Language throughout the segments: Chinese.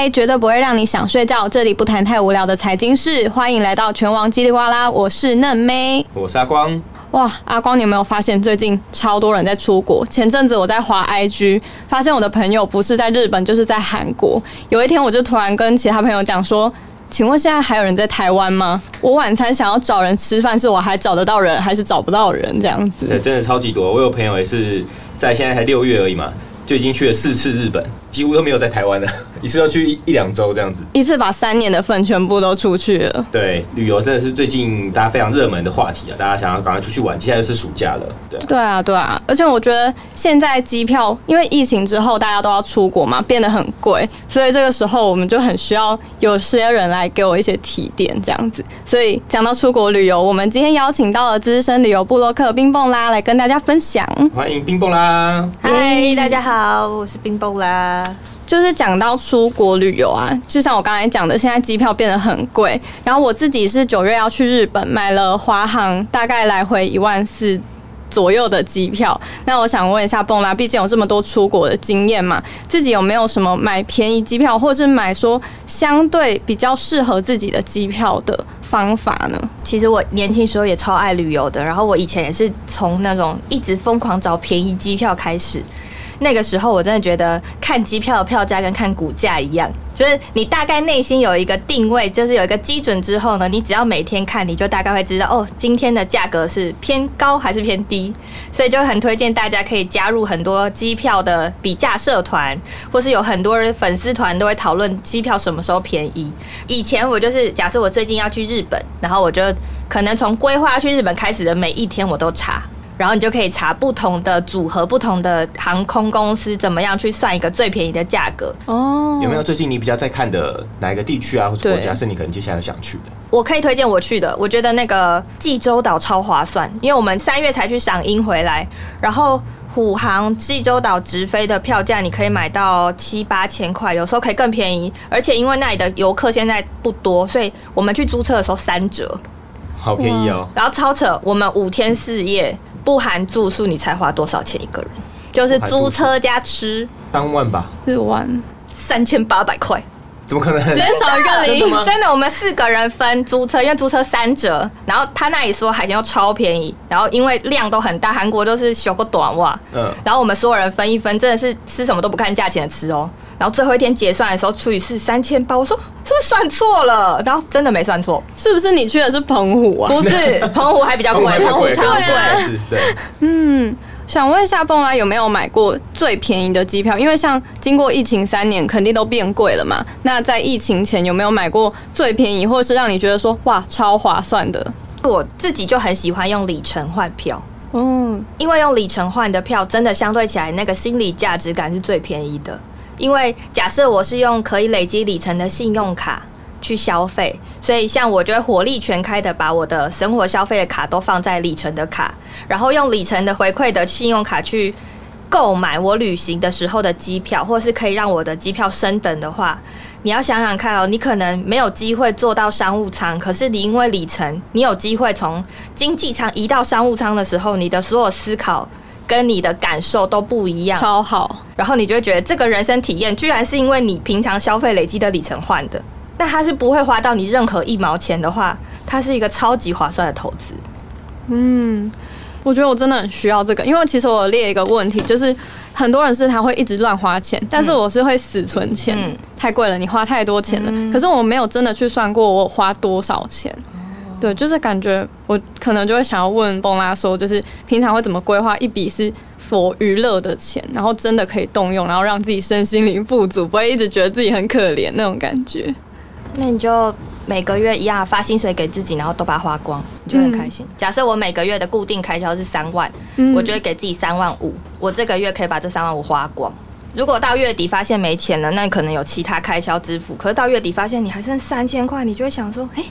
嗨，绝对不会让你想睡觉，这里不谈太无聊的财经事，欢迎来到拳王叽里呱啦，我是嫩妹。我是阿光。哇，阿光，你有没有发现最近超多人在出国？前阵子我在滑 IG，发现我的朋友不是在日本就是在韩国。有一天我就突然跟其他朋友讲说：“请问现在还有人在台湾吗？我晚餐想要找人吃饭，是我还找得到人，还是找不到人？这样子？”对，真的超级多。我有朋友也是在现在才六月而已嘛，就已经去了四次日本。几乎都没有在台湾的，一次要去一两周这样子，一次把三年的份全部都出去了。对，旅游真的是最近大家非常热门的话题啊！大家想要赶快出去玩，接下来就是暑假了。对，对啊，对啊。而且我觉得现在机票，因为疫情之后大家都要出国嘛，变得很贵，所以这个时候我们就很需要有些人来给我一些提点这样子。所以讲到出国旅游，我们今天邀请到了资深旅游布洛克冰蹦啦来跟大家分享。欢迎冰蹦啦！嗨，大家好，我是冰蹦啦。就是讲到出国旅游啊，就像我刚才讲的，现在机票变得很贵。然后我自己是九月要去日本，买了华航大概来回一万四左右的机票。那我想问一下蹦拉，毕竟有这么多出国的经验嘛，自己有没有什么买便宜机票，或是买说相对比较适合自己的机票的方法呢？其实我年轻时候也超爱旅游的，然后我以前也是从那种一直疯狂找便宜机票开始。那个时候我真的觉得看机票的票价跟看股价一样，就是你大概内心有一个定位，就是有一个基准之后呢，你只要每天看，你就大概会知道哦，今天的价格是偏高还是偏低。所以就很推荐大家可以加入很多机票的比价社团，或是有很多人粉丝团都会讨论机票什么时候便宜。以前我就是假设我最近要去日本，然后我就可能从规划去日本开始的每一天我都查。然后你就可以查不同的组合、不同的航空公司怎么样去算一个最便宜的价格哦。有没有最近你比较在看的哪一个地区啊，或者国家是你可能接下来想去的？我可以推荐我去的，我觉得那个济州岛超划算，因为我们三月才去赏樱回来，然后虎航济州岛直飞的票价你可以买到七八千块，有时候可以更便宜，而且因为那里的游客现在不多，所以我们去租车的时候三折，好便宜哦。然后超扯，我们五天四夜。不含住宿，你才花多少钱一个人？就是租车加吃，三万吧，四万。三千八百块，怎么可能？直接少一个零？真的，我们四个人分租车，因为租车三折，然后他那里说海鲜又超便宜，然后因为量都很大，韩国都是修个短袜，嗯，然后我们所有人分一分，真的是吃什么都不看价钱的吃哦。然后最后一天结算的时候，除以是三千八，我说是不是算错了？然后真的没算错，是不是你去的是澎湖啊？不是，澎湖还比较贵，澎湖超贵。对，嗯，想问一下蹦拉有没有买过最便宜的机票？因为像经过疫情三年，肯定都变贵了嘛。那在疫情前有没有买过最便宜，或者是让你觉得说哇超划算的？我自己就很喜欢用里程换票，嗯，因为用里程换的票，真的相对起来那个心理价值感是最便宜的。因为假设我是用可以累积里程的信用卡去消费，所以像我就会火力全开的把我的生活消费的卡都放在里程的卡，然后用里程的回馈的信用卡去购买我旅行的时候的机票，或是可以让我的机票升等的话，你要想想看哦，你可能没有机会坐到商务舱，可是你因为里程，你有机会从经济舱移到商务舱的时候，你的所有思考。跟你的感受都不一样，超好。然后你就会觉得这个人生体验，居然是因为你平常消费累积的里程换的，但它是不会花到你任何一毛钱的话，它是一个超级划算的投资。嗯，我觉得我真的很需要这个，因为其实我列一个问题，就是很多人是他会一直乱花钱，但是我是会死存钱，太贵了，你花太多钱了。可是我没有真的去算过我花多少钱。对，就是感觉我可能就会想要问崩拉说，就是平常会怎么规划一笔是佛娱乐的钱，然后真的可以动用，然后让自己身心灵富足，不会一直觉得自己很可怜那种感觉。那你就每个月一样发薪水给自己，然后都把它花光，你就很开心。假设我每个月的固定开销是三万，我就会给自己三万五，我这个月可以把这三万五花光。如果到月底发现没钱了，那可能有其他开销支付。可是到月底发现你还剩三千块，你就会想说，哎。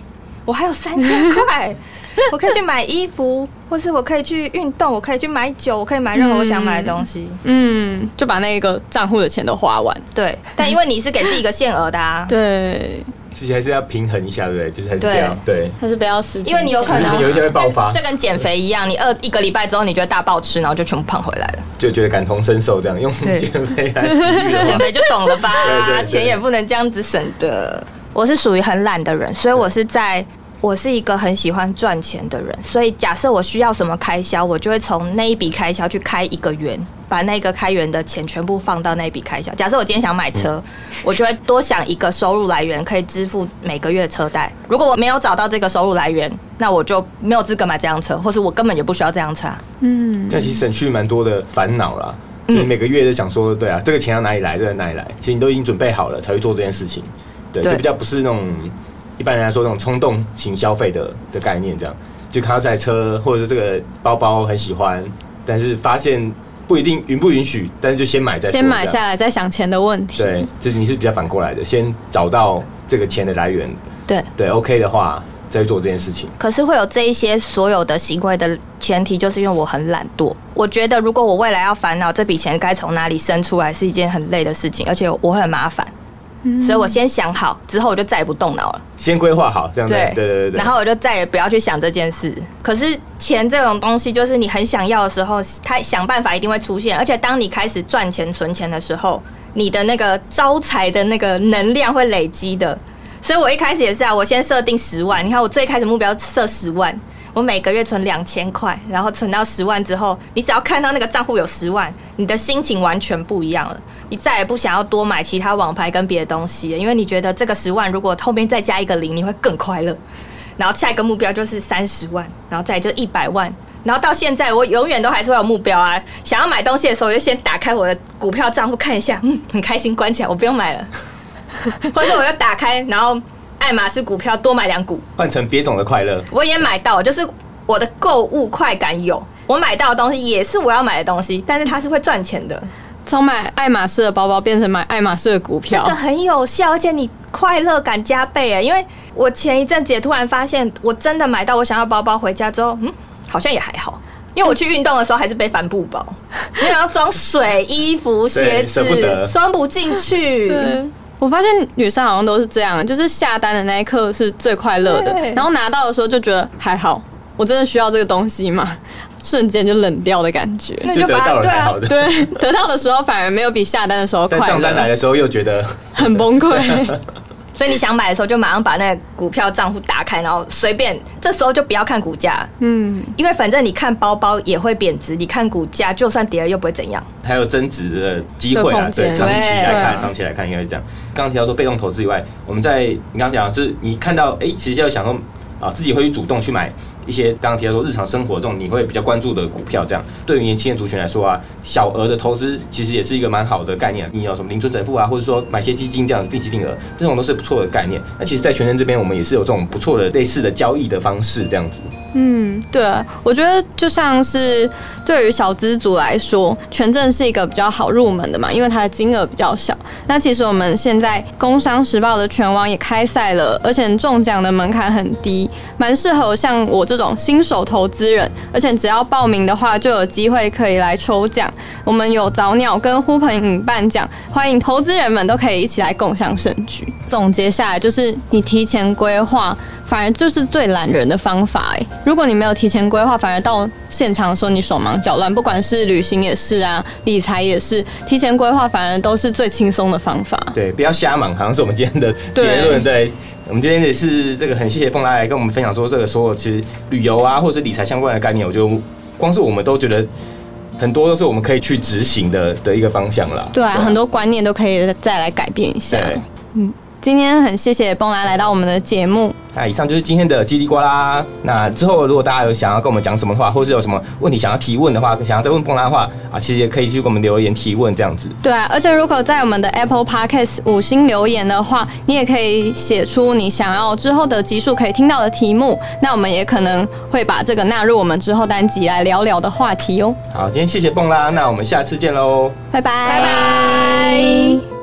我还有三千块，我可以去买衣服，或是我可以去运动，我可以去买酒，我可以买任何我想买的东西。嗯，就把那个账户的钱都花完。对，但因为你是给自己一个限额的啊。对。自己还是要平衡一下，对不对？就是还是这样，对，还是不要失，因为你有可能有一些会爆发。这跟减肥一样，你饿一个礼拜之后，你觉得大暴吃，然后就全部胖回来了，就觉得感同身受，这样用减肥来 减肥就懂了吧？钱也不能这样子省的。我是属于很懒的人，所以我是在。我是一个很喜欢赚钱的人，所以假设我需要什么开销，我就会从那一笔开销去开一个源，把那个开源的钱全部放到那笔开销。假设我今天想买车，我就会多想一个收入来源，可以支付每个月的车贷。如果我没有找到这个收入来源，那我就没有资格买这辆车，或是我根本就不需要这辆车。嗯，这其实省去蛮多的烦恼啦。你每个月都想说，对啊，这个钱要哪里来？这个哪里来？其实你都已经准备好了才会做这件事情。对，就比较不是那种。一般人来说，那种冲动型消费的的概念，这样就看到这台车或者是这个包包很喜欢，但是发现不一定允不允许，但是就先买再先买下来再想钱的问题。对，就是你是比较反过来的，先找到这个钱的来源。对对，OK 的话再做这件事情。可是会有这一些所有的行为的前提，就是因为我很懒惰。我觉得如果我未来要烦恼这笔钱该从哪里生出来，是一件很累的事情，而且我会很麻烦。所以我先想好，之后我就再也不动脑了。先规划好，这样对对对对。然后我就再也不要去想这件事。可是钱这种东西，就是你很想要的时候，它想办法一定会出现。而且当你开始赚钱存钱的时候，你的那个招财的那个能量会累积的。所以我一开始也是啊，我先设定十万。你看我最开始目标设十万。我每个月存两千块，然后存到十万之后，你只要看到那个账户有十万，你的心情完全不一样了。你再也不想要多买其他网牌跟别的东西，因为你觉得这个十万如果后面再加一个零，你会更快乐。然后下一个目标就是三十万，然后再就一百万。然后到现在，我永远都还是会有目标啊。想要买东西的时候，我就先打开我的股票账户看一下，嗯，很开心，关起来，我不用买了。或者我就打开，然后。爱马仕股票多买两股，换成别种的快乐。我也买到，就是我的购物快感有，我买到的东西也是我要买的东西，但是它是会赚钱的。从买爱马仕的包包变成买爱马仕的股票，这个很有效，而且你快乐感加倍哎！因为我前一阵子也突然发现，我真的买到我想要包包回家之后，嗯，好像也还好，因为我去运动的时候还是背帆布包，你想要装水、衣服、鞋子，装不进去。我发现女生好像都是这样，就是下单的那一刻是最快乐的，然后拿到的时候就觉得还好，我真的需要这个东西吗？瞬间就冷掉的感觉。那就得到了才好的，对，得到的时候反而没有比下单的时候快。账单来的时候又觉得很崩溃。所以你想买的时候，就马上把那个股票账户打开，然后随便。这时候就不要看股价，嗯，因为反正你看包包也会贬值，你看股价就算跌了又不会怎样。还有增值的机会啊，对，长期来看，长期来看应该是这样。刚刚提到说被动投资以外，我们在你刚刚讲的是你看到，哎，其实就要想说啊，自己会去主动去买。一些刚刚提到说日常生活这种你会比较关注的股票，这样对于年轻的族群来说啊，小额的投资其实也是一个蛮好的概念。你有什么零存整付啊，或者说买些基金这样子定期定额，这种都是不错的概念。那其实，在全人这边，我们也是有这种不错的类似的交易的方式，这样子。嗯，对啊，我觉得就像是对于小资族来说，权证是一个比较好入门的嘛，因为它的金额比较小。那其实我们现在工商时报的全网也开赛了，而且中奖的门槛很低，蛮适合像我这。种新手投资人，而且只要报名的话，就有机会可以来抽奖。我们有早鸟跟呼朋引伴奖，欢迎投资人们都可以一起来共享盛举。总结下来就是，你提前规划，反而就是最懒人的方法。哎，如果你没有提前规划，反而到现场的时候你手忙脚乱，不管是旅行也是啊，理财也是，提前规划反而都是最轻松的方法。对，不要瞎忙，好像是我们今天的结论。对。我们今天也是这个很谢谢凤拉来跟我们分享说这个所有其实旅游啊或者是理财相关的概念，我觉得光是我们都觉得很多都是我们可以去执行的的一个方向了。对啊，很多观念都可以再来改变一下。嗯。今天很谢谢崩拉来到我们的节目。那以上就是今天的叽里呱啦。那之后如果大家有想要跟我们讲什么的话，或是有什么问题想要提问的话，想要再问崩拉的话啊，其实也可以去给我们留言提问这样子。对啊，而且如果在我们的 Apple Podcast 五星留言的话，你也可以写出你想要之后的集数可以听到的题目，那我们也可能会把这个纳入我们之后单集来聊聊的话题哦。好，今天谢谢蹦拉，那我们下次见喽，拜拜。